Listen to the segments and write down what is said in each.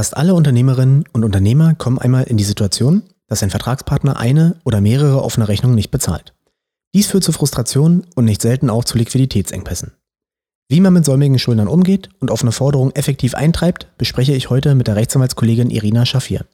Fast alle Unternehmerinnen und Unternehmer kommen einmal in die Situation, dass ein Vertragspartner eine oder mehrere offene Rechnungen nicht bezahlt. Dies führt zu Frustration und nicht selten auch zu Liquiditätsengpässen. Wie man mit säumigen Schuldnern umgeht und offene Forderungen effektiv eintreibt, bespreche ich heute mit der Rechtsanwaltskollegin Irina Schafir.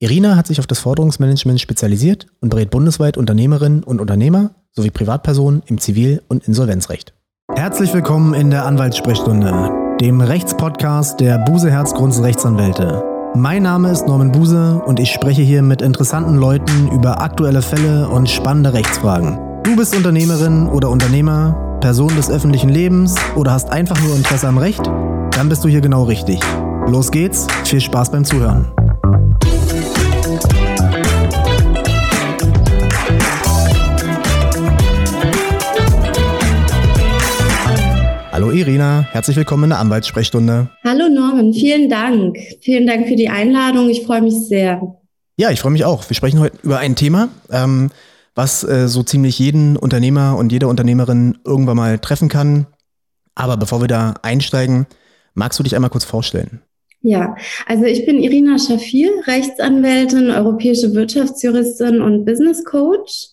Irina hat sich auf das Forderungsmanagement spezialisiert und berät bundesweit Unternehmerinnen und Unternehmer sowie Privatpersonen im Zivil- und Insolvenzrecht. Herzlich willkommen in der Anwaltssprechstunde, dem Rechtspodcast der Buse Herzgrunds Rechtsanwälte. Mein Name ist Norman Buse und ich spreche hier mit interessanten Leuten über aktuelle Fälle und spannende Rechtsfragen. Du bist Unternehmerin oder Unternehmer, Person des öffentlichen Lebens oder hast einfach nur Interesse am Recht? Dann bist du hier genau richtig. Los geht's, viel Spaß beim Zuhören. Hallo Irina, herzlich willkommen in der Anwaltssprechstunde. Hallo Norman, vielen Dank. Vielen Dank für die Einladung. Ich freue mich sehr. Ja, ich freue mich auch. Wir sprechen heute über ein Thema, ähm, was äh, so ziemlich jeden Unternehmer und jede Unternehmerin irgendwann mal treffen kann. Aber bevor wir da einsteigen, magst du dich einmal kurz vorstellen? Ja, also ich bin Irina Schafir, Rechtsanwältin, europäische Wirtschaftsjuristin und Business Coach.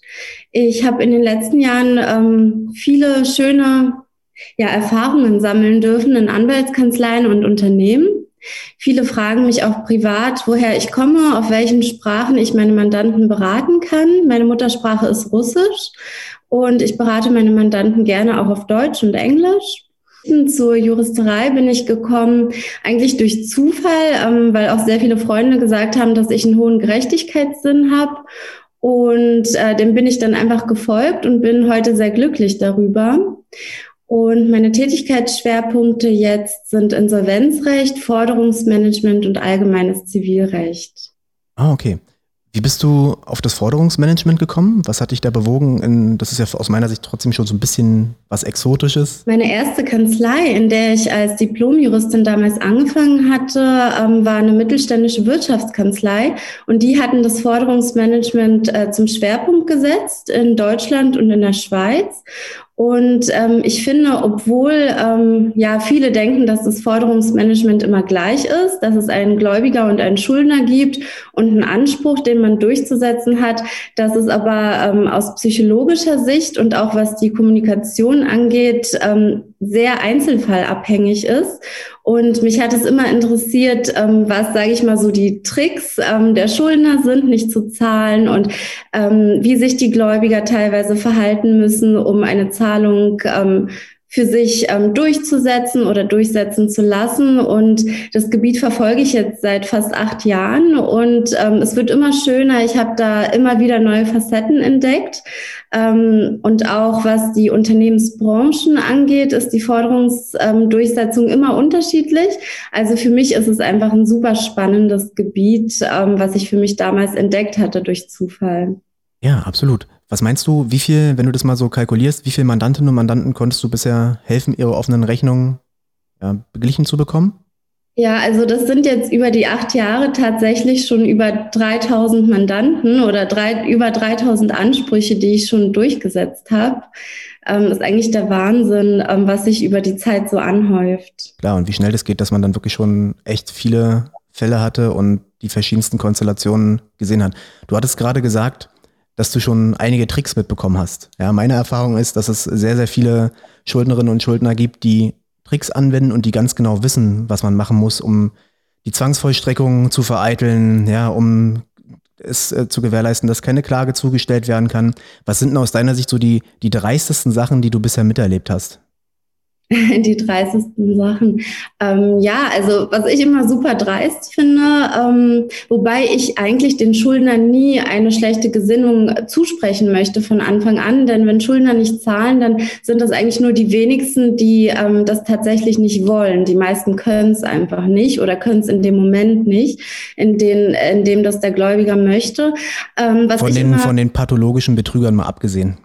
Ich habe in den letzten Jahren ähm, viele schöne ja, Erfahrungen sammeln dürfen in Anwaltskanzleien und Unternehmen. Viele fragen mich auch privat, woher ich komme, auf welchen Sprachen ich meine Mandanten beraten kann. Meine Muttersprache ist Russisch und ich berate meine Mandanten gerne auch auf Deutsch und Englisch. Zur Juristerei bin ich gekommen, eigentlich durch Zufall, ähm, weil auch sehr viele Freunde gesagt haben, dass ich einen hohen Gerechtigkeitssinn habe. Und äh, dem bin ich dann einfach gefolgt und bin heute sehr glücklich darüber. Und meine Tätigkeitsschwerpunkte jetzt sind Insolvenzrecht, Forderungsmanagement und allgemeines Zivilrecht. Ah, okay. Wie bist du auf das Forderungsmanagement gekommen? Was hat dich da bewogen? In, das ist ja aus meiner Sicht trotzdem schon so ein bisschen was Exotisches. Meine erste Kanzlei, in der ich als Diplomjuristin damals angefangen hatte, ähm, war eine mittelständische Wirtschaftskanzlei. Und die hatten das Forderungsmanagement äh, zum Schwerpunkt gesetzt in Deutschland und in der Schweiz. Und ähm, ich finde, obwohl ähm, ja viele denken, dass das Forderungsmanagement immer gleich ist, dass es einen Gläubiger und einen Schuldner gibt und einen Anspruch, den man durchzusetzen hat, dass es aber ähm, aus psychologischer Sicht und auch was die Kommunikation angeht, ähm, sehr einzelfallabhängig ist. Und mich hat es immer interessiert, ähm, was, sage ich mal, so die Tricks ähm, der Schuldner sind, nicht zu zahlen und ähm, wie sich die Gläubiger teilweise verhalten müssen, um eine Zahlung ähm, für sich ähm, durchzusetzen oder durchsetzen zu lassen. Und das Gebiet verfolge ich jetzt seit fast acht Jahren und ähm, es wird immer schöner. Ich habe da immer wieder neue Facetten entdeckt. Ähm, und auch was die Unternehmensbranchen angeht, ist die Forderungsdurchsetzung immer unterschiedlich. Also für mich ist es einfach ein super spannendes Gebiet, ähm, was ich für mich damals entdeckt hatte durch Zufall. Ja, absolut. Was meinst du, wie viel, wenn du das mal so kalkulierst, wie viele Mandantinnen und Mandanten konntest du bisher helfen, ihre offenen Rechnungen ja, beglichen zu bekommen? Ja, also das sind jetzt über die acht Jahre tatsächlich schon über 3000 Mandanten oder drei, über 3000 Ansprüche, die ich schon durchgesetzt habe. Ähm, ist eigentlich der Wahnsinn, ähm, was sich über die Zeit so anhäuft. Klar, und wie schnell das geht, dass man dann wirklich schon echt viele Fälle hatte und die verschiedensten Konstellationen gesehen hat. Du hattest gerade gesagt, dass du schon einige Tricks mitbekommen hast. Ja, meine Erfahrung ist, dass es sehr, sehr viele Schuldnerinnen und Schuldner gibt, die Tricks anwenden und die ganz genau wissen, was man machen muss, um die Zwangsvollstreckung zu vereiteln, ja, um es äh, zu gewährleisten, dass keine Klage zugestellt werden kann. Was sind denn aus deiner Sicht so die, die dreistesten Sachen, die du bisher miterlebt hast? die dreistesten Sachen. Ähm, ja, also was ich immer super dreist finde, ähm, wobei ich eigentlich den Schuldnern nie eine schlechte Gesinnung zusprechen möchte von Anfang an, denn wenn Schuldner nicht zahlen, dann sind das eigentlich nur die wenigsten, die ähm, das tatsächlich nicht wollen. Die meisten können es einfach nicht oder können es in dem Moment nicht, in, den, in dem das der Gläubiger möchte. Ähm, von, den, immer, von den pathologischen Betrügern mal abgesehen.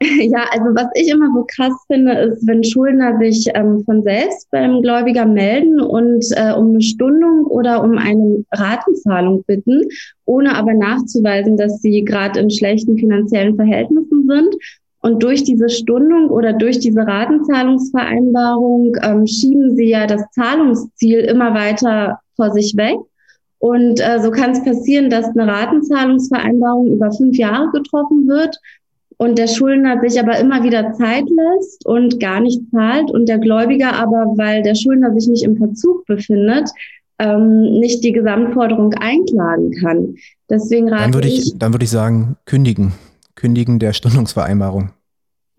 Ja, also was ich immer so krass finde, ist, wenn Schuldner sich ähm, von selbst beim Gläubiger melden und äh, um eine Stundung oder um eine Ratenzahlung bitten, ohne aber nachzuweisen, dass sie gerade in schlechten finanziellen Verhältnissen sind. Und durch diese Stundung oder durch diese Ratenzahlungsvereinbarung ähm, schieben sie ja das Zahlungsziel immer weiter vor sich weg. Und äh, so kann es passieren, dass eine Ratenzahlungsvereinbarung über fünf Jahre getroffen wird und der Schuldner sich aber immer wieder Zeit lässt und gar nicht zahlt und der Gläubiger aber, weil der Schuldner sich nicht im Verzug befindet, ähm, nicht die Gesamtforderung einklagen kann. Deswegen rate dann würde ich, ich, dann würde ich sagen, kündigen, kündigen der Stundungsvereinbarung.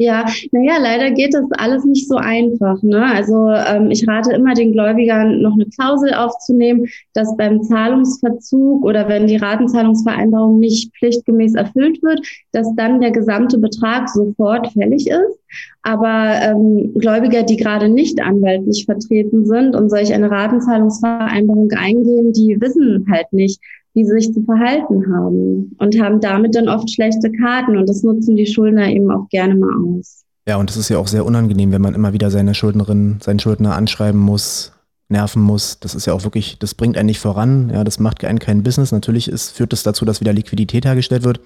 Ja, naja, leider geht das alles nicht so einfach. Ne? Also ähm, ich rate immer den Gläubigern, noch eine Klausel aufzunehmen, dass beim Zahlungsverzug oder wenn die Ratenzahlungsvereinbarung nicht pflichtgemäß erfüllt wird, dass dann der gesamte Betrag sofort fällig ist. Aber ähm, Gläubiger, die gerade nicht anwaltlich vertreten sind und solch eine Ratenzahlungsvereinbarung eingehen, die wissen halt nicht, wie sie sich zu verhalten haben und haben damit dann oft schlechte Karten und das nutzen die Schuldner eben auch gerne mal aus. Ja, und das ist ja auch sehr unangenehm, wenn man immer wieder seine Schuldnerin, seinen Schuldner anschreiben muss, nerven muss. Das ist ja auch wirklich, das bringt einen nicht voran. Ja, das macht einen kein Business. Natürlich ist, führt das dazu, dass wieder Liquidität hergestellt wird.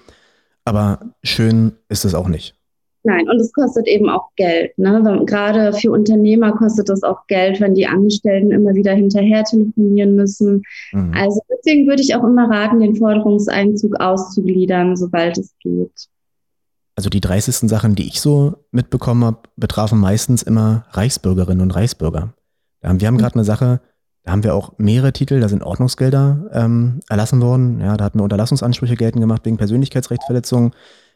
Aber schön ist es auch nicht. Nein, und es kostet eben auch Geld. Ne? Gerade für Unternehmer kostet es auch Geld, wenn die Angestellten immer wieder hinterher telefonieren müssen. Mhm. Also deswegen würde ich auch immer raten, den Forderungseinzug auszugliedern, sobald es geht. Also die 30. Sachen, die ich so mitbekommen habe, betrafen meistens immer Reichsbürgerinnen und Reichsbürger. Wir haben mhm. gerade eine Sache, da haben wir auch mehrere Titel, da sind Ordnungsgelder ähm, erlassen worden. Ja, da hatten wir Unterlassungsansprüche geltend gemacht wegen Persönlichkeitsrechtsverletzungen.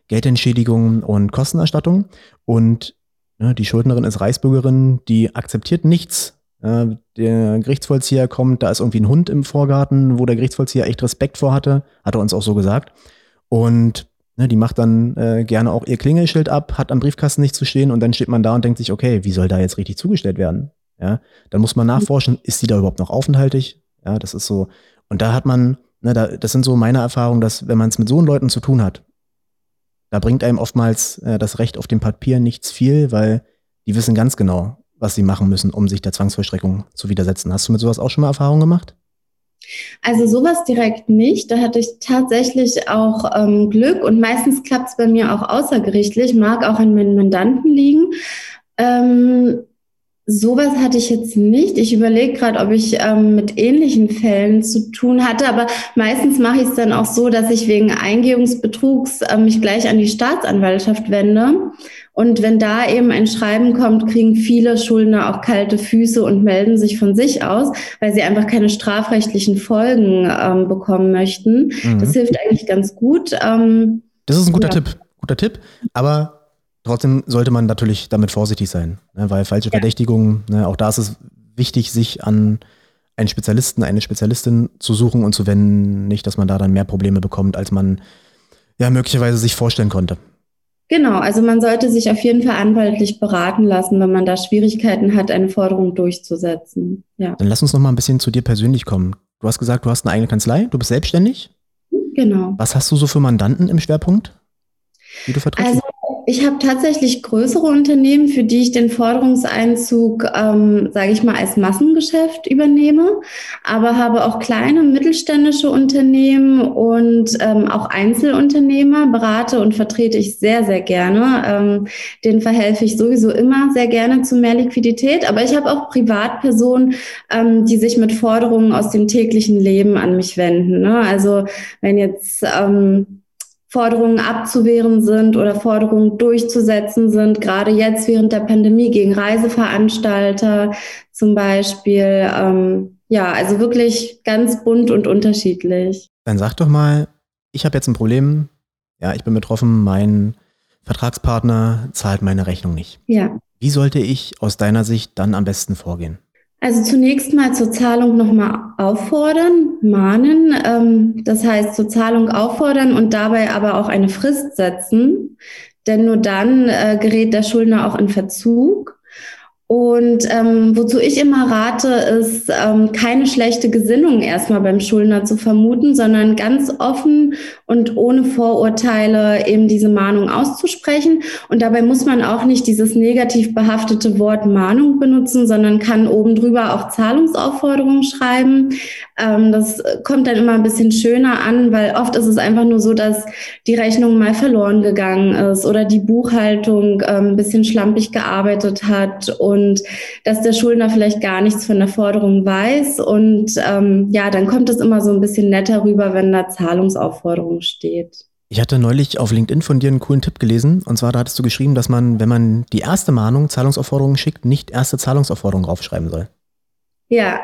Geldentschädigung und Kostenerstattung. Und ne, die Schuldnerin ist Reichsbürgerin, die akzeptiert nichts. Äh, der Gerichtsvollzieher kommt, da ist irgendwie ein Hund im Vorgarten, wo der Gerichtsvollzieher echt Respekt vor hatte, hat er uns auch so gesagt. Und ne, die macht dann äh, gerne auch ihr Klingelschild ab, hat am Briefkasten nichts zu stehen und dann steht man da und denkt sich, okay, wie soll da jetzt richtig zugestellt werden? Ja, dann muss man nachforschen, ist sie da überhaupt noch aufenthaltig? Ja, das ist so. Und da hat man, ne, da, das sind so meine Erfahrungen, dass wenn man es mit so Leuten zu tun hat, da bringt einem oftmals äh, das Recht auf dem Papier nichts viel, weil die wissen ganz genau, was sie machen müssen, um sich der Zwangsvollstreckung zu widersetzen. Hast du mit sowas auch schon mal Erfahrung gemacht? Also sowas direkt nicht. Da hatte ich tatsächlich auch ähm, Glück und meistens klappt es bei mir auch außergerichtlich, mag auch an meinen Mandanten liegen. Ähm, Sowas hatte ich jetzt nicht. Ich überlege gerade, ob ich ähm, mit ähnlichen Fällen zu tun hatte, aber meistens mache ich es dann auch so, dass ich wegen Eingehungsbetrugs äh, mich gleich an die Staatsanwaltschaft wende. Und wenn da eben ein Schreiben kommt, kriegen viele Schuldner auch kalte Füße und melden sich von sich aus, weil sie einfach keine strafrechtlichen Folgen ähm, bekommen möchten. Mhm. Das hilft eigentlich ganz gut. Ähm, das ist ein guter ja. Tipp. Guter Tipp. Aber Trotzdem sollte man natürlich damit vorsichtig sein, ne, weil falsche ja. Verdächtigungen, ne, auch da ist es wichtig, sich an einen Spezialisten, eine Spezialistin zu suchen und zu wenden, nicht, dass man da dann mehr Probleme bekommt, als man ja möglicherweise sich vorstellen konnte. Genau, also man sollte sich auf jeden Fall anwaltlich beraten lassen, wenn man da Schwierigkeiten hat, eine Forderung durchzusetzen. Ja. Dann lass uns noch mal ein bisschen zu dir persönlich kommen. Du hast gesagt, du hast eine eigene Kanzlei, du bist selbstständig. Genau. Was hast du so für Mandanten im Schwerpunkt, die du vertrittst? Also ich habe tatsächlich größere Unternehmen, für die ich den Forderungseinzug, ähm, sage ich mal, als Massengeschäft übernehme, aber habe auch kleine mittelständische Unternehmen und ähm, auch Einzelunternehmer, berate und vertrete ich sehr, sehr gerne. Ähm, den verhelfe ich sowieso immer sehr gerne zu mehr Liquidität, aber ich habe auch Privatpersonen, ähm, die sich mit Forderungen aus dem täglichen Leben an mich wenden. Ne? Also wenn jetzt ähm, Forderungen abzuwehren sind oder Forderungen durchzusetzen sind, gerade jetzt während der Pandemie gegen Reiseveranstalter zum Beispiel. Ähm, ja, also wirklich ganz bunt und unterschiedlich. Dann sag doch mal, ich habe jetzt ein Problem. Ja, ich bin betroffen, mein Vertragspartner zahlt meine Rechnung nicht. Ja. Wie sollte ich aus deiner Sicht dann am besten vorgehen? Also zunächst mal zur Zahlung nochmal auffordern, mahnen. Ähm, das heißt zur Zahlung auffordern und dabei aber auch eine Frist setzen. Denn nur dann äh, gerät der Schuldner auch in Verzug. Und ähm, wozu ich immer rate, ist ähm, keine schlechte Gesinnung erstmal beim Schuldner zu vermuten, sondern ganz offen und ohne Vorurteile eben diese Mahnung auszusprechen. Und dabei muss man auch nicht dieses negativ behaftete Wort Mahnung benutzen, sondern kann oben drüber auch Zahlungsaufforderungen schreiben. Ähm, das kommt dann immer ein bisschen schöner an, weil oft ist es einfach nur so, dass die Rechnung mal verloren gegangen ist oder die Buchhaltung ähm, ein bisschen schlampig gearbeitet hat und und dass der Schuldner vielleicht gar nichts von der Forderung weiß. Und ähm, ja, dann kommt es immer so ein bisschen netter rüber, wenn da Zahlungsaufforderung steht. Ich hatte neulich auf LinkedIn von dir einen coolen Tipp gelesen. Und zwar da hattest du geschrieben, dass man, wenn man die erste Mahnung Zahlungsaufforderungen schickt, nicht erste Zahlungsaufforderungen draufschreiben soll. Ja,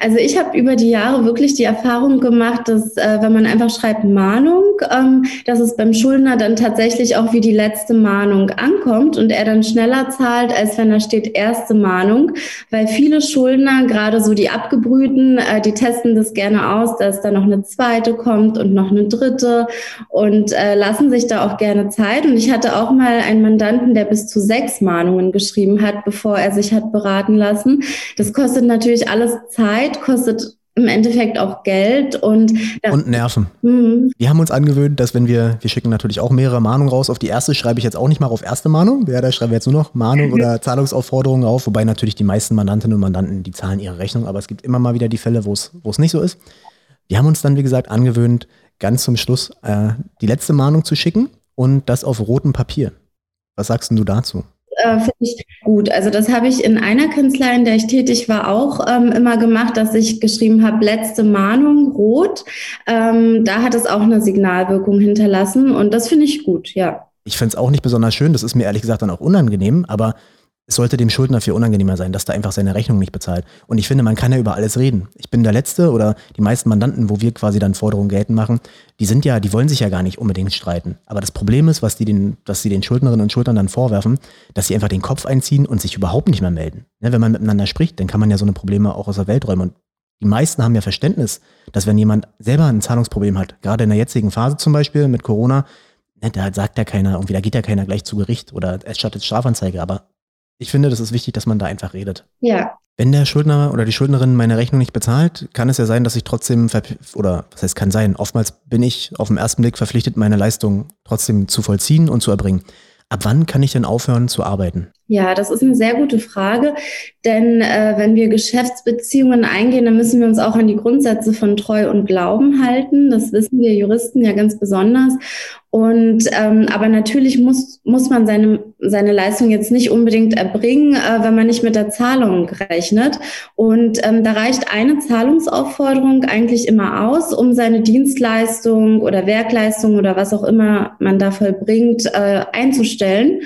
also ich habe über die Jahre wirklich die Erfahrung gemacht, dass äh, wenn man einfach schreibt Mahnung, ähm, dass es beim Schuldner dann tatsächlich auch wie die letzte Mahnung ankommt und er dann schneller zahlt, als wenn da steht erste Mahnung, weil viele Schuldner, gerade so die Abgebrühten, äh, die testen das gerne aus, dass da noch eine zweite kommt und noch eine dritte und äh, lassen sich da auch gerne Zeit. Und ich hatte auch mal einen Mandanten, der bis zu sechs Mahnungen geschrieben hat, bevor er sich hat beraten lassen. Das kostet natürlich alles Zeit, kostet im Endeffekt auch Geld und und Nerven. Mhm. Wir haben uns angewöhnt, dass wenn wir wir schicken natürlich auch mehrere Mahnungen raus. Auf die erste schreibe ich jetzt auch nicht mal auf erste Mahnung. Ja, da schreiben wir jetzt nur noch Mahnung oder Zahlungsaufforderungen auf. Wobei natürlich die meisten Mandantinnen und Mandanten die zahlen ihre Rechnung, aber es gibt immer mal wieder die Fälle, wo es wo es nicht so ist. Wir haben uns dann wie gesagt angewöhnt, ganz zum Schluss äh, die letzte Mahnung zu schicken und das auf rotem Papier. Was sagst du dazu? Äh, finde ich gut. Also das habe ich in einer Kanzlei, in der ich tätig war, auch ähm, immer gemacht, dass ich geschrieben habe, letzte Mahnung, rot. Ähm, da hat es auch eine Signalwirkung hinterlassen und das finde ich gut, ja. Ich finde es auch nicht besonders schön, das ist mir ehrlich gesagt dann auch unangenehm, aber es sollte dem Schuldner viel unangenehmer sein, dass da einfach seine Rechnung nicht bezahlt. Und ich finde, man kann ja über alles reden. Ich bin der Letzte oder die meisten Mandanten, wo wir quasi dann Forderungen geltend machen, die sind ja, die wollen sich ja gar nicht unbedingt streiten. Aber das Problem ist, was die den, was sie den Schuldnerinnen und Schuldnern dann vorwerfen, dass sie einfach den Kopf einziehen und sich überhaupt nicht mehr melden. Ja, wenn man miteinander spricht, dann kann man ja so eine Probleme auch aus der Welt räumen. Und die meisten haben ja Verständnis, dass wenn jemand selber ein Zahlungsproblem hat, gerade in der jetzigen Phase zum Beispiel mit Corona, ne, da sagt ja keiner, irgendwie, da geht ja keiner gleich zu Gericht oder es stattet Strafanzeige, aber ich finde, das ist wichtig, dass man da einfach redet. Ja. Wenn der Schuldner oder die Schuldnerin meine Rechnung nicht bezahlt, kann es ja sein, dass ich trotzdem, oder was heißt kann sein, oftmals bin ich auf den ersten Blick verpflichtet, meine Leistung trotzdem zu vollziehen und zu erbringen. Ab wann kann ich denn aufhören zu arbeiten? Ja, das ist eine sehr gute Frage, denn äh, wenn wir Geschäftsbeziehungen eingehen, dann müssen wir uns auch an die Grundsätze von Treu und Glauben halten. Das wissen wir Juristen ja ganz besonders. Und ähm, aber natürlich muss muss man seine seine Leistung jetzt nicht unbedingt erbringen, äh, wenn man nicht mit der Zahlung rechnet. Und ähm, da reicht eine Zahlungsaufforderung eigentlich immer aus, um seine Dienstleistung oder Werkleistung oder was auch immer man da vollbringt äh, einzustellen.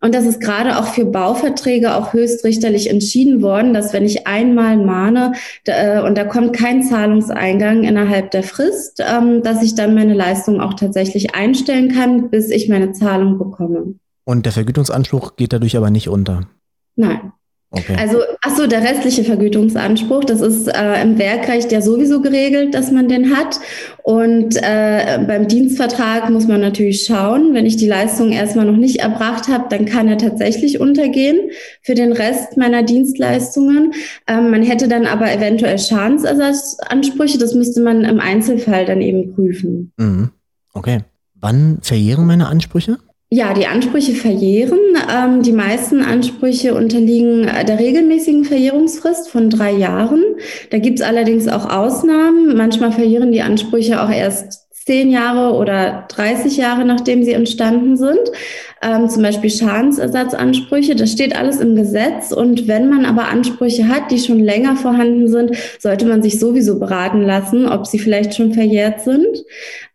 Und das ist gerade auch für Bauverträge auch höchstrichterlich entschieden worden, dass wenn ich einmal mahne äh, und da kommt kein Zahlungseingang innerhalb der Frist, ähm, dass ich dann meine Leistung auch tatsächlich einstellen kann, bis ich meine Zahlung bekomme. Und der Vergütungsanspruch geht dadurch aber nicht unter. Nein. Okay. Also, ach so, der restliche Vergütungsanspruch, das ist äh, im Werkrecht ja sowieso geregelt, dass man den hat. Und äh, beim Dienstvertrag muss man natürlich schauen, wenn ich die Leistung erstmal noch nicht erbracht habe, dann kann er tatsächlich untergehen für den Rest meiner Dienstleistungen. Ähm, man hätte dann aber eventuell Schadensersatzansprüche, das müsste man im Einzelfall dann eben prüfen. Mhm. Okay. Wann verjähren meine Ansprüche? Ja, die Ansprüche verjähren. Ähm, die meisten Ansprüche unterliegen der regelmäßigen Verjährungsfrist von drei Jahren. Da gibt es allerdings auch Ausnahmen. Manchmal verjähren die Ansprüche auch erst zehn Jahre oder 30 Jahre, nachdem sie entstanden sind. Ähm, zum Beispiel Schadensersatzansprüche, das steht alles im Gesetz. Und wenn man aber Ansprüche hat, die schon länger vorhanden sind, sollte man sich sowieso beraten lassen, ob sie vielleicht schon verjährt sind.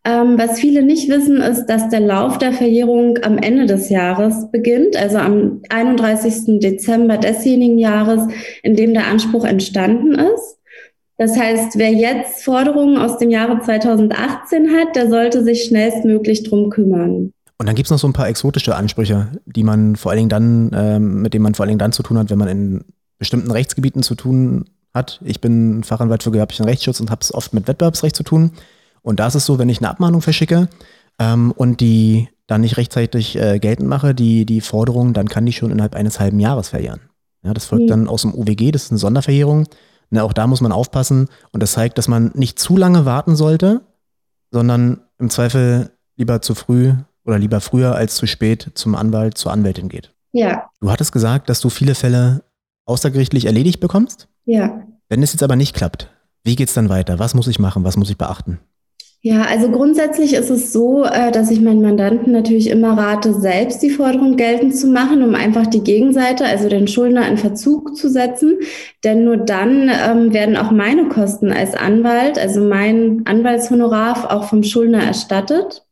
Ähm, was viele nicht wissen, ist, dass der Lauf der Verjährung am Ende des Jahres beginnt, also am 31. Dezember desjenigen Jahres, in dem der Anspruch entstanden ist. Das heißt, wer jetzt Forderungen aus dem Jahre 2018 hat, der sollte sich schnellstmöglich drum kümmern. Und dann gibt es noch so ein paar exotische Ansprüche, die man vor allen Dingen dann, ähm, mit denen man vor allen Dingen dann zu tun hat, wenn man in bestimmten Rechtsgebieten zu tun hat. Ich bin Fachanwalt für gewerblichen Rechtsschutz und habe es oft mit Wettbewerbsrecht zu tun. Und da ist es so, wenn ich eine Abmahnung verschicke ähm, und die dann nicht rechtzeitig äh, geltend mache, die, die Forderung, dann kann die schon innerhalb eines halben Jahres verjähren. Ja, das folgt mhm. dann aus dem UWG, das ist eine Sonderverjährung. Ne, auch da muss man aufpassen und das zeigt, dass man nicht zu lange warten sollte, sondern im Zweifel lieber zu früh oder lieber früher als zu spät zum Anwalt, zur Anwältin geht. Ja. Du hattest gesagt, dass du viele Fälle außergerichtlich erledigt bekommst? Ja. Wenn es jetzt aber nicht klappt, wie geht es dann weiter? Was muss ich machen? Was muss ich beachten? Ja, also grundsätzlich ist es so, äh, dass ich meinen Mandanten natürlich immer rate, selbst die Forderung geltend zu machen, um einfach die Gegenseite, also den Schuldner in Verzug zu setzen. Denn nur dann ähm, werden auch meine Kosten als Anwalt, also mein Anwaltshonorar auch vom Schuldner erstattet.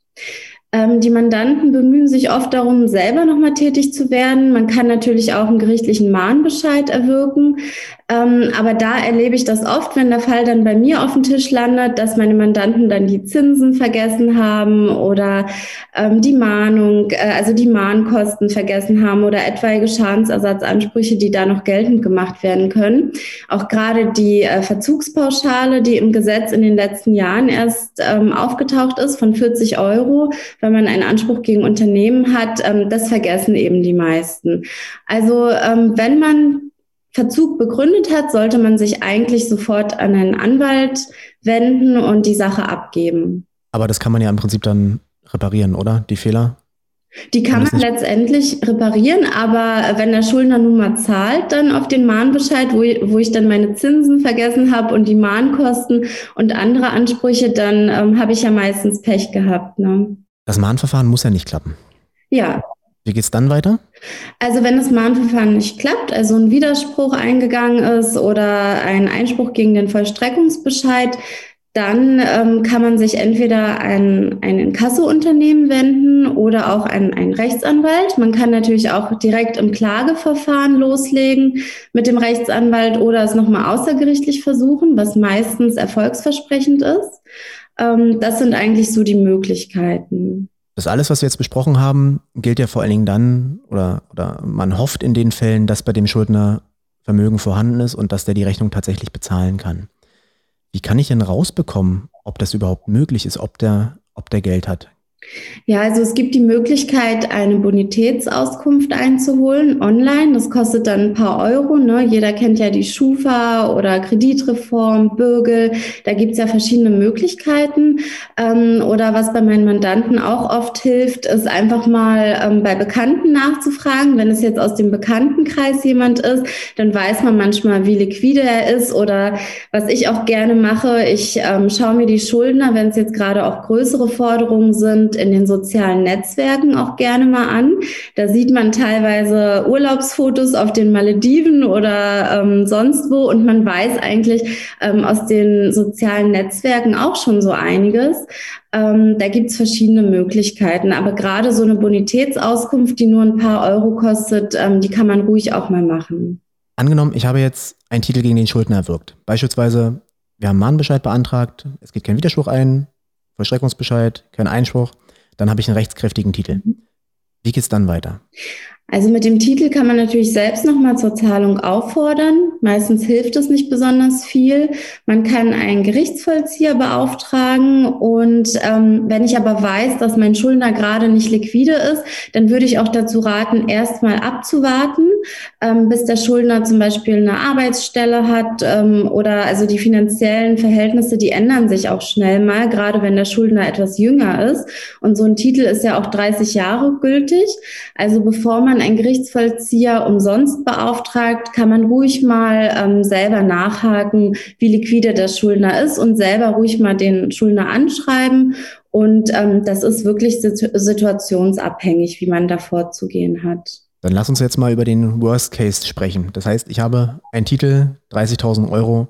Ähm, die Mandanten bemühen sich oft darum, selber nochmal tätig zu werden. Man kann natürlich auch einen gerichtlichen Mahnbescheid erwirken. Ähm, aber da erlebe ich das oft, wenn der Fall dann bei mir auf dem Tisch landet, dass meine Mandanten dann die Zinsen vergessen haben oder ähm, die Mahnung, äh, also die Mahnkosten vergessen haben oder etwaige Schadensersatzansprüche, die da noch geltend gemacht werden können. Auch gerade die äh, Verzugspauschale, die im Gesetz in den letzten Jahren erst ähm, aufgetaucht ist, von 40 Euro, wenn man einen Anspruch gegen Unternehmen hat, ähm, das vergessen eben die meisten. Also ähm, wenn man Verzug begründet hat, sollte man sich eigentlich sofort an einen Anwalt wenden und die Sache abgeben. Aber das kann man ja im Prinzip dann reparieren, oder? Die Fehler? Die kann man letztendlich reparieren, aber wenn der Schuldner nun mal zahlt, dann auf den Mahnbescheid, wo ich, wo ich dann meine Zinsen vergessen habe und die Mahnkosten und andere Ansprüche, dann ähm, habe ich ja meistens Pech gehabt. Ne? Das Mahnverfahren muss ja nicht klappen. Ja, wie geht es dann weiter? Also wenn das Mahnverfahren nicht klappt, also ein Widerspruch eingegangen ist oder ein Einspruch gegen den Vollstreckungsbescheid, dann ähm, kann man sich entweder ein, ein Inkassounternehmen wenden oder auch ein, ein Rechtsanwalt. Man kann natürlich auch direkt im Klageverfahren loslegen mit dem Rechtsanwalt oder es nochmal außergerichtlich versuchen, was meistens erfolgsversprechend ist. Ähm, das sind eigentlich so die Möglichkeiten. Das alles, was wir jetzt besprochen haben, gilt ja vor allen Dingen dann, oder, oder man hofft in den Fällen, dass bei dem Schuldner Vermögen vorhanden ist und dass der die Rechnung tatsächlich bezahlen kann. Wie kann ich denn rausbekommen, ob das überhaupt möglich ist, ob der, ob der Geld hat? Ja, also es gibt die Möglichkeit, eine Bonitätsauskunft einzuholen online. Das kostet dann ein paar Euro. Ne? Jeder kennt ja die Schufa oder Kreditreform, Bürgel. Da gibt's ja verschiedene Möglichkeiten. Ähm, oder was bei meinen Mandanten auch oft hilft, ist einfach mal ähm, bei Bekannten nachzufragen. Wenn es jetzt aus dem Bekanntenkreis jemand ist, dann weiß man manchmal, wie liquide er ist. Oder was ich auch gerne mache, ich ähm, schaue mir die Schuldner, wenn es jetzt gerade auch größere Forderungen sind, in den sozialen Netzwerken auch gerne mal an. Da sieht man teilweise Urlaubsfotos auf den Malediven oder ähm, sonst wo und man weiß eigentlich ähm, aus den sozialen Netzwerken auch schon so einiges. Ähm, da gibt's verschiedene Möglichkeiten, aber gerade so eine Bonitätsauskunft, die nur ein paar Euro kostet, ähm, die kann man ruhig auch mal machen. Angenommen, ich habe jetzt einen Titel gegen den Schuldner erwirkt. Beispielsweise, wir haben Mahnbescheid beantragt, es geht kein Widerspruch ein, Vollstreckungsbescheid, kein Einspruch, dann habe ich einen rechtskräftigen Titel. Mhm. Wie geht es dann weiter? Also mit dem Titel kann man natürlich selbst nochmal zur Zahlung auffordern. Meistens hilft es nicht besonders viel. Man kann einen Gerichtsvollzieher beauftragen und ähm, wenn ich aber weiß, dass mein Schuldner gerade nicht liquide ist, dann würde ich auch dazu raten, erstmal abzuwarten, ähm, bis der Schuldner zum Beispiel eine Arbeitsstelle hat ähm, oder also die finanziellen Verhältnisse, die ändern sich auch schnell mal, gerade wenn der Schuldner etwas jünger ist. Und so ein Titel ist ja auch 30 Jahre gültig. Also bevor man einen Gerichtsvollzieher umsonst beauftragt, kann man ruhig mal ähm, selber nachhaken, wie liquide der Schuldner ist und selber ruhig mal den Schuldner anschreiben. Und ähm, das ist wirklich situationsabhängig, wie man da vorzugehen hat. Dann lass uns jetzt mal über den Worst Case sprechen. Das heißt, ich habe einen Titel, 30.000 Euro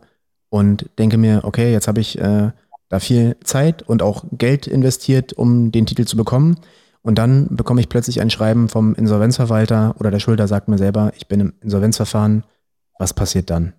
und denke mir, okay, jetzt habe ich äh, da viel Zeit und auch Geld investiert, um den Titel zu bekommen. Und dann bekomme ich plötzlich ein Schreiben vom Insolvenzverwalter oder der Schulter sagt mir selber, ich bin im Insolvenzverfahren. Was passiert dann?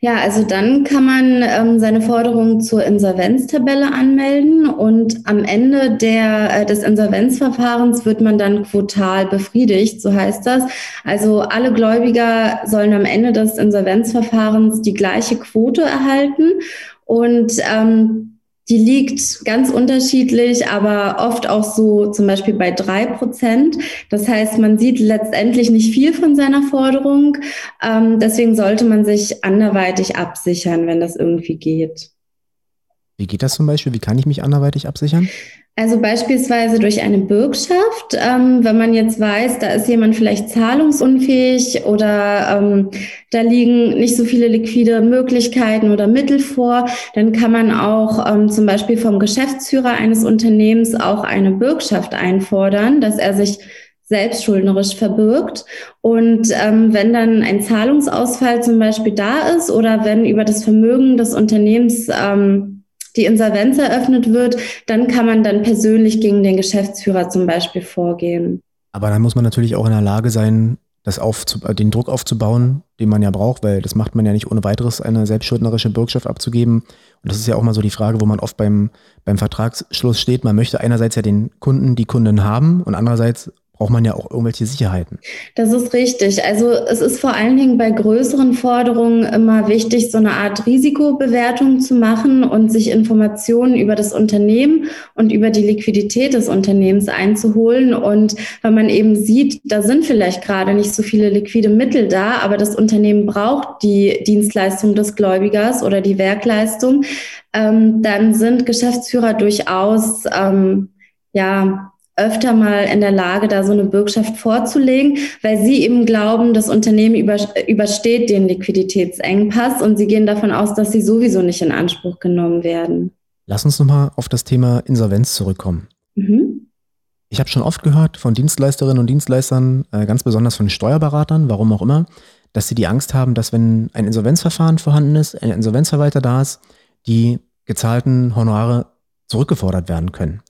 Ja, also dann kann man ähm, seine Forderung zur Insolvenztabelle anmelden und am Ende der, äh, des Insolvenzverfahrens wird man dann quotal befriedigt, so heißt das. Also alle Gläubiger sollen am Ende des Insolvenzverfahrens die gleiche Quote erhalten und ähm, die liegt ganz unterschiedlich, aber oft auch so zum Beispiel bei drei Prozent. Das heißt, man sieht letztendlich nicht viel von seiner Forderung. Ähm, deswegen sollte man sich anderweitig absichern, wenn das irgendwie geht. Wie geht das zum Beispiel? Wie kann ich mich anderweitig absichern? Also beispielsweise durch eine Bürgschaft, ähm, wenn man jetzt weiß, da ist jemand vielleicht zahlungsunfähig oder ähm, da liegen nicht so viele liquide Möglichkeiten oder Mittel vor, dann kann man auch ähm, zum Beispiel vom Geschäftsführer eines Unternehmens auch eine Bürgschaft einfordern, dass er sich selbstschuldnerisch verbirgt. Und ähm, wenn dann ein Zahlungsausfall zum Beispiel da ist oder wenn über das Vermögen des Unternehmens ähm, die Insolvenz eröffnet wird, dann kann man dann persönlich gegen den Geschäftsführer zum Beispiel vorgehen. Aber dann muss man natürlich auch in der Lage sein, das äh, den Druck aufzubauen, den man ja braucht, weil das macht man ja nicht ohne weiteres, eine selbstschuldnerische Bürgschaft abzugeben. Und das ist ja auch mal so die Frage, wo man oft beim, beim Vertragsschluss steht. Man möchte einerseits ja den Kunden, die Kunden haben und andererseits braucht man ja auch irgendwelche Sicherheiten. Das ist richtig. Also es ist vor allen Dingen bei größeren Forderungen immer wichtig, so eine Art Risikobewertung zu machen und sich Informationen über das Unternehmen und über die Liquidität des Unternehmens einzuholen. Und wenn man eben sieht, da sind vielleicht gerade nicht so viele liquide Mittel da, aber das Unternehmen braucht die Dienstleistung des Gläubigers oder die Werkleistung, ähm, dann sind Geschäftsführer durchaus ähm, ja öfter mal in der Lage, da so eine Bürgschaft vorzulegen, weil sie eben glauben, das Unternehmen übersteht den Liquiditätsengpass und sie gehen davon aus, dass sie sowieso nicht in Anspruch genommen werden. Lass uns nochmal auf das Thema Insolvenz zurückkommen. Mhm. Ich habe schon oft gehört von Dienstleisterinnen und Dienstleistern, äh, ganz besonders von Steuerberatern, warum auch immer, dass sie die Angst haben, dass wenn ein Insolvenzverfahren vorhanden ist, ein Insolvenzverwalter da ist, die gezahlten Honorare zurückgefordert werden können.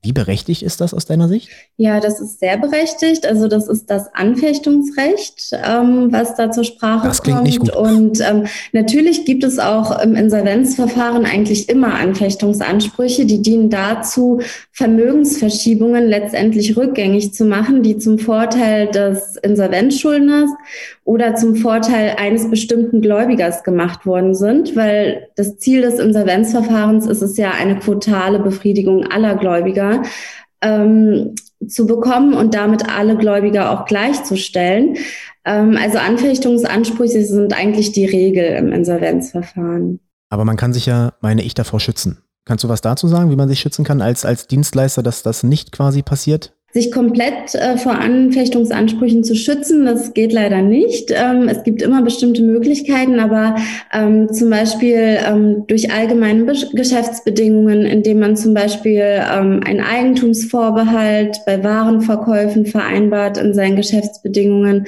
Wie berechtigt ist das aus deiner Sicht? Ja, das ist sehr berechtigt. Also das ist das Anfechtungsrecht, ähm, was da zur Sprache das klingt kommt. Nicht gut. Und ähm, natürlich gibt es auch im Insolvenzverfahren eigentlich immer Anfechtungsansprüche, die dienen dazu, Vermögensverschiebungen letztendlich rückgängig zu machen, die zum Vorteil des Insolvenzschuldners oder zum Vorteil eines bestimmten Gläubigers gemacht worden sind, weil das Ziel des Insolvenzverfahrens ist es ja eine quotale Befriedigung aller Gläubiger ähm, zu bekommen und damit alle Gläubiger auch gleichzustellen. Ähm, also Anfechtungsansprüche sind eigentlich die Regel im Insolvenzverfahren. Aber man kann sich ja, meine ich, davor schützen. Kannst du was dazu sagen, wie man sich schützen kann als, als Dienstleister, dass das nicht quasi passiert? Sich komplett äh, vor Anfechtungsansprüchen zu schützen. Das geht leider nicht. Ähm, es gibt immer bestimmte Möglichkeiten, aber ähm, zum Beispiel ähm, durch allgemeine Be Geschäftsbedingungen, indem man zum Beispiel ähm, einen Eigentumsvorbehalt bei Warenverkäufen vereinbart in seinen Geschäftsbedingungen.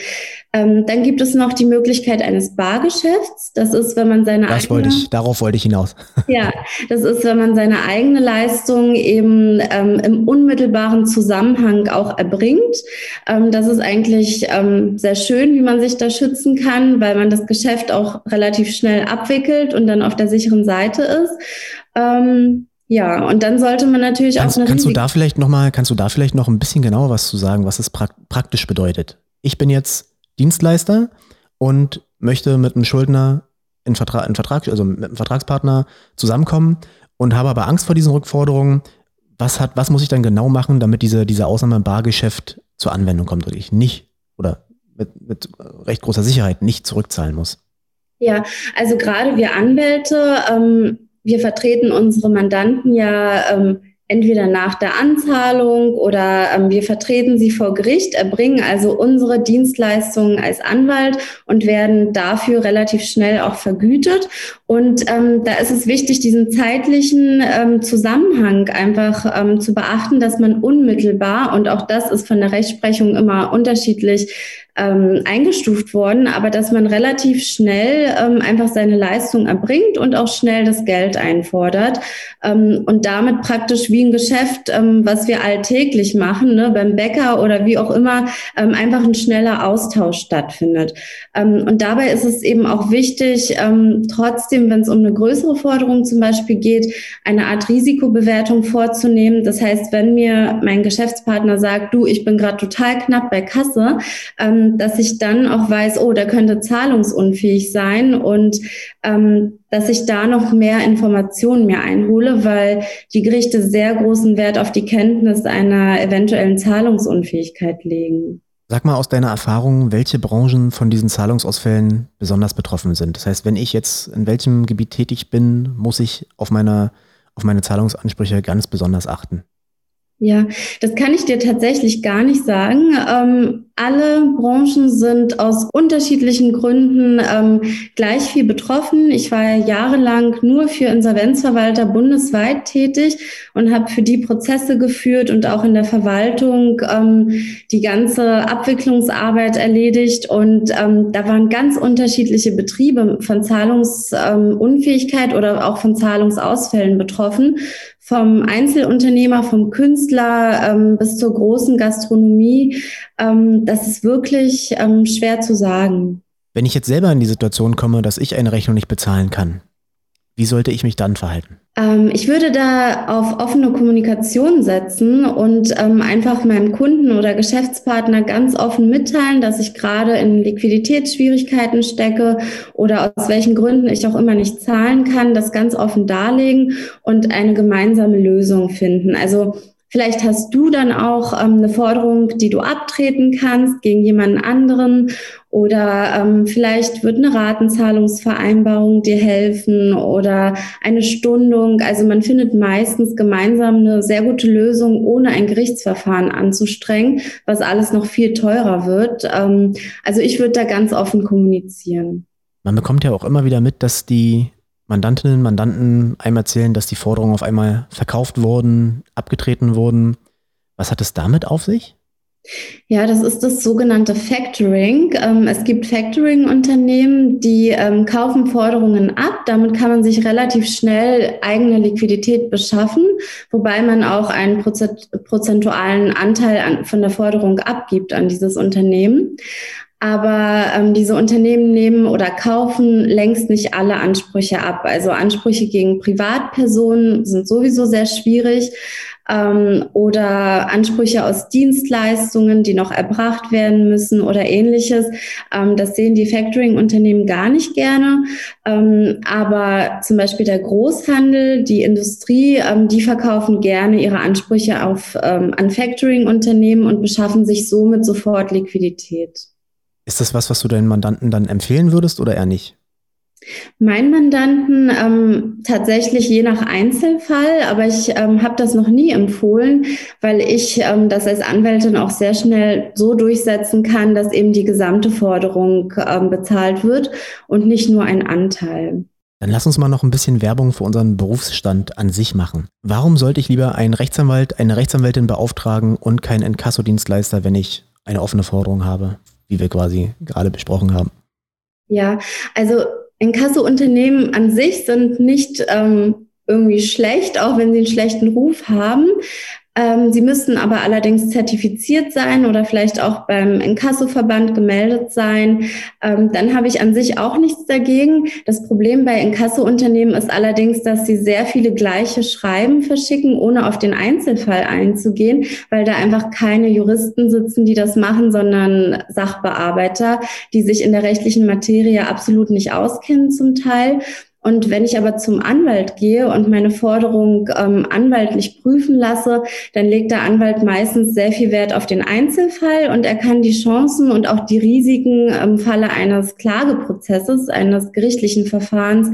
Ähm, dann gibt es noch die Möglichkeit eines Bargeschäfts. Das ist, wenn man seine das eigene, wollte ich, darauf wollte ich hinaus. ja, das ist, wenn man seine eigene Leistung eben ähm, im unmittelbaren Zusammenhang auch erbringt. Ähm, das ist eigentlich ähm, sehr schön, wie man sich da schützen kann, weil man das Geschäft auch relativ schnell abwickelt und dann auf der sicheren Seite ist. Ähm, ja, und dann sollte man natürlich kannst, auch. Kannst du da vielleicht noch mal, kannst du da vielleicht noch ein bisschen genauer was zu sagen, was es pra praktisch bedeutet? Ich bin jetzt Dienstleister und möchte mit einem Schuldner in Vertrag, in Vertrag, also mit einem Vertragspartner zusammenkommen und habe aber Angst vor diesen Rückforderungen. Was, hat, was muss ich dann genau machen, damit diese, diese Ausnahme im Bargeschäft zur Anwendung kommt und ich nicht oder mit, mit recht großer Sicherheit nicht zurückzahlen muss? Ja, also gerade wir Anwälte, ähm, wir vertreten unsere Mandanten ja ähm, entweder nach der Anzahlung oder ähm, wir vertreten sie vor Gericht, erbringen also unsere Dienstleistungen als Anwalt und werden dafür relativ schnell auch vergütet. Und ähm, da ist es wichtig, diesen zeitlichen ähm, Zusammenhang einfach ähm, zu beachten, dass man unmittelbar, und auch das ist von der Rechtsprechung immer unterschiedlich, ähm, eingestuft worden, aber dass man relativ schnell ähm, einfach seine Leistung erbringt und auch schnell das Geld einfordert ähm, und damit praktisch wie ein Geschäft, ähm, was wir alltäglich machen, ne, beim Bäcker oder wie auch immer, ähm, einfach ein schneller Austausch stattfindet. Ähm, und dabei ist es eben auch wichtig, ähm, trotzdem, wenn es um eine größere Forderung zum Beispiel geht, eine Art Risikobewertung vorzunehmen. Das heißt, wenn mir mein Geschäftspartner sagt, du, ich bin gerade total knapp bei Kasse, ähm, dass ich dann auch weiß, oh, der könnte zahlungsunfähig sein und ähm, dass ich da noch mehr Informationen mir einhole, weil die Gerichte sehr großen Wert auf die Kenntnis einer eventuellen Zahlungsunfähigkeit legen. Sag mal aus deiner Erfahrung, welche Branchen von diesen Zahlungsausfällen besonders betroffen sind. Das heißt, wenn ich jetzt in welchem Gebiet tätig bin, muss ich auf meine auf meine Zahlungsansprüche ganz besonders achten? Ja, das kann ich dir tatsächlich gar nicht sagen. Ähm, alle Branchen sind aus unterschiedlichen Gründen ähm, gleich viel betroffen. Ich war jahrelang nur für Insolvenzverwalter bundesweit tätig und habe für die Prozesse geführt und auch in der Verwaltung ähm, die ganze Abwicklungsarbeit erledigt. Und ähm, da waren ganz unterschiedliche Betriebe von Zahlungsunfähigkeit oder auch von Zahlungsausfällen betroffen vom Einzelunternehmer, vom Künstler ähm, bis zur großen Gastronomie. Ähm, das ist wirklich ähm, schwer zu sagen. Wenn ich jetzt selber in die Situation komme, dass ich eine Rechnung nicht bezahlen kann, wie sollte ich mich dann verhalten? Ähm, ich würde da auf offene Kommunikation setzen und ähm, einfach meinem Kunden oder Geschäftspartner ganz offen mitteilen, dass ich gerade in Liquiditätsschwierigkeiten stecke oder aus welchen Gründen ich auch immer nicht zahlen kann, das ganz offen darlegen und eine gemeinsame Lösung finden. Also Vielleicht hast du dann auch ähm, eine Forderung, die du abtreten kannst gegen jemanden anderen oder ähm, vielleicht wird eine Ratenzahlungsvereinbarung dir helfen oder eine Stundung. Also man findet meistens gemeinsam eine sehr gute Lösung, ohne ein Gerichtsverfahren anzustrengen, was alles noch viel teurer wird. Ähm, also ich würde da ganz offen kommunizieren. Man bekommt ja auch immer wieder mit, dass die Mandantinnen, Mandanten einem erzählen, dass die Forderungen auf einmal verkauft wurden, abgetreten wurden. Was hat es damit auf sich? Ja, das ist das sogenannte Factoring. Ähm, es gibt Factoring-Unternehmen, die ähm, kaufen Forderungen ab. Damit kann man sich relativ schnell eigene Liquidität beschaffen, wobei man auch einen prozentualen Anteil von der Forderung abgibt an dieses Unternehmen. Aber ähm, diese Unternehmen nehmen oder kaufen längst nicht alle Ansprüche ab. Also Ansprüche gegen Privatpersonen sind sowieso sehr schwierig ähm, oder Ansprüche aus Dienstleistungen, die noch erbracht werden müssen oder ähnliches. Ähm, das sehen die Factoring-Unternehmen gar nicht gerne. Ähm, aber zum Beispiel der Großhandel, die Industrie, ähm, die verkaufen gerne ihre Ansprüche auf, ähm, an Factoring-Unternehmen und beschaffen sich somit sofort Liquidität. Ist das was, was du deinen Mandanten dann empfehlen würdest oder eher nicht? Mein Mandanten ähm, tatsächlich je nach Einzelfall, aber ich ähm, habe das noch nie empfohlen, weil ich ähm, das als Anwältin auch sehr schnell so durchsetzen kann, dass eben die gesamte Forderung ähm, bezahlt wird und nicht nur ein Anteil. Dann lass uns mal noch ein bisschen Werbung für unseren Berufsstand an sich machen. Warum sollte ich lieber einen Rechtsanwalt, eine Rechtsanwältin beauftragen und keinen Inkassodienstleister, wenn ich eine offene Forderung habe? Wie wir quasi gerade besprochen haben. Ja, also Inkasso-Unternehmen an sich sind nicht ähm, irgendwie schlecht, auch wenn sie einen schlechten Ruf haben. Ähm, sie müssten aber allerdings zertifiziert sein oder vielleicht auch beim Inkasso-Verband gemeldet sein. Ähm, dann habe ich an sich auch nichts dagegen. Das Problem bei Inkasso-Unternehmen ist allerdings, dass sie sehr viele gleiche Schreiben verschicken, ohne auf den Einzelfall einzugehen, weil da einfach keine Juristen sitzen, die das machen, sondern Sachbearbeiter, die sich in der rechtlichen Materie absolut nicht auskennen zum Teil. Und wenn ich aber zum Anwalt gehe und meine Forderung ähm, anwaltlich prüfen lasse, dann legt der Anwalt meistens sehr viel Wert auf den Einzelfall und er kann die Chancen und auch die Risiken im Falle eines Klageprozesses, eines gerichtlichen Verfahrens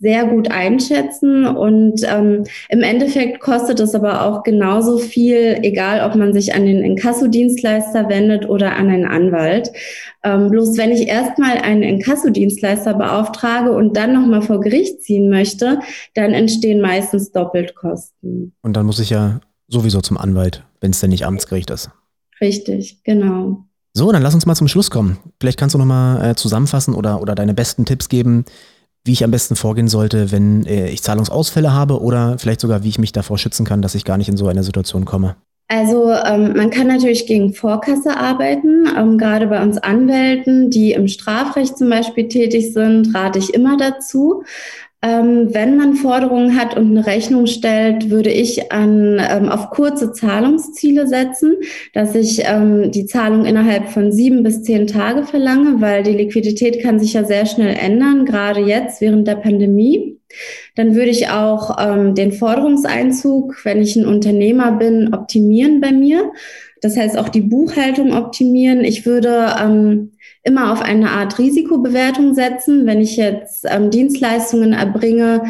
sehr gut einschätzen. Und ähm, im Endeffekt kostet es aber auch genauso viel, egal ob man sich an den Inkassodienstleister wendet oder an einen Anwalt. Ähm, bloß wenn ich erstmal einen Inkassodienstleister beauftrage und dann nochmal vor Gericht ziehen möchte, dann entstehen meistens Doppeltkosten. Und dann muss ich ja sowieso zum Anwalt, wenn es denn nicht Amtsgericht ist. Richtig, genau. So, dann lass uns mal zum Schluss kommen. Vielleicht kannst du nochmal äh, zusammenfassen oder, oder deine besten Tipps geben, wie ich am besten vorgehen sollte, wenn äh, ich Zahlungsausfälle habe oder vielleicht sogar, wie ich mich davor schützen kann, dass ich gar nicht in so eine Situation komme. Also ähm, man kann natürlich gegen Vorkasse arbeiten. Ähm, gerade bei uns Anwälten, die im Strafrecht zum Beispiel tätig sind, rate ich immer dazu. Ähm, wenn man Forderungen hat und eine Rechnung stellt, würde ich an, ähm, auf kurze Zahlungsziele setzen, dass ich ähm, die Zahlung innerhalb von sieben bis zehn Tage verlange, weil die Liquidität kann sich ja sehr schnell ändern, gerade jetzt während der Pandemie. Dann würde ich auch ähm, den Forderungseinzug, wenn ich ein Unternehmer bin, optimieren bei mir. Das heißt auch die Buchhaltung optimieren. Ich würde ähm, immer auf eine Art Risikobewertung setzen. Wenn ich jetzt ähm, Dienstleistungen erbringe,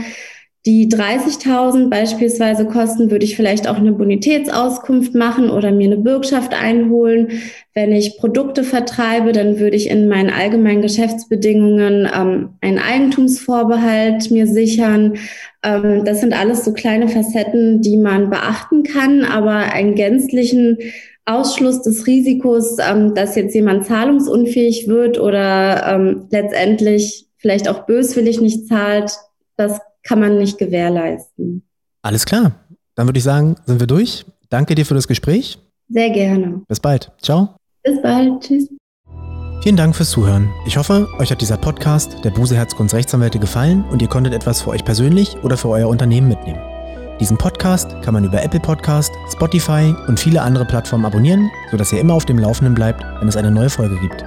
die 30.000 beispielsweise kosten, würde ich vielleicht auch eine Bonitätsauskunft machen oder mir eine Bürgschaft einholen. Wenn ich Produkte vertreibe, dann würde ich in meinen allgemeinen Geschäftsbedingungen ähm, einen Eigentumsvorbehalt mir sichern. Ähm, das sind alles so kleine Facetten, die man beachten kann, aber einen gänzlichen Ausschluss des Risikos, ähm, dass jetzt jemand zahlungsunfähig wird oder ähm, letztendlich vielleicht auch böswillig nicht zahlt, das kann man nicht gewährleisten. Alles klar. Dann würde ich sagen, sind wir durch. Danke dir für das Gespräch. Sehr gerne. Bis bald. Ciao. Bis bald. Tschüss. Vielen Dank fürs Zuhören. Ich hoffe, euch hat dieser Podcast der Buse Herzgrunds Rechtsanwälte gefallen und ihr konntet etwas für euch persönlich oder für euer Unternehmen mitnehmen. Diesen Podcast kann man über Apple Podcast, Spotify und viele andere Plattformen abonnieren, sodass ihr immer auf dem Laufenden bleibt, wenn es eine neue Folge gibt.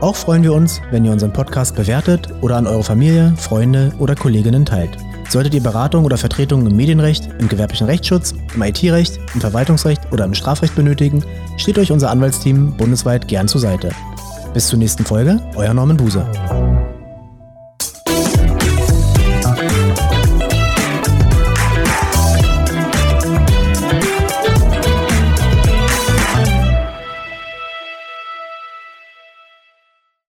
Auch freuen wir uns, wenn ihr unseren Podcast bewertet oder an eure Familie, Freunde oder Kolleginnen teilt. Solltet ihr Beratung oder Vertretung im Medienrecht, im gewerblichen Rechtsschutz, im IT-Recht, im Verwaltungsrecht oder im Strafrecht benötigen, steht euch unser Anwaltsteam bundesweit gern zur Seite. Bis zur nächsten Folge, euer Norman Buse.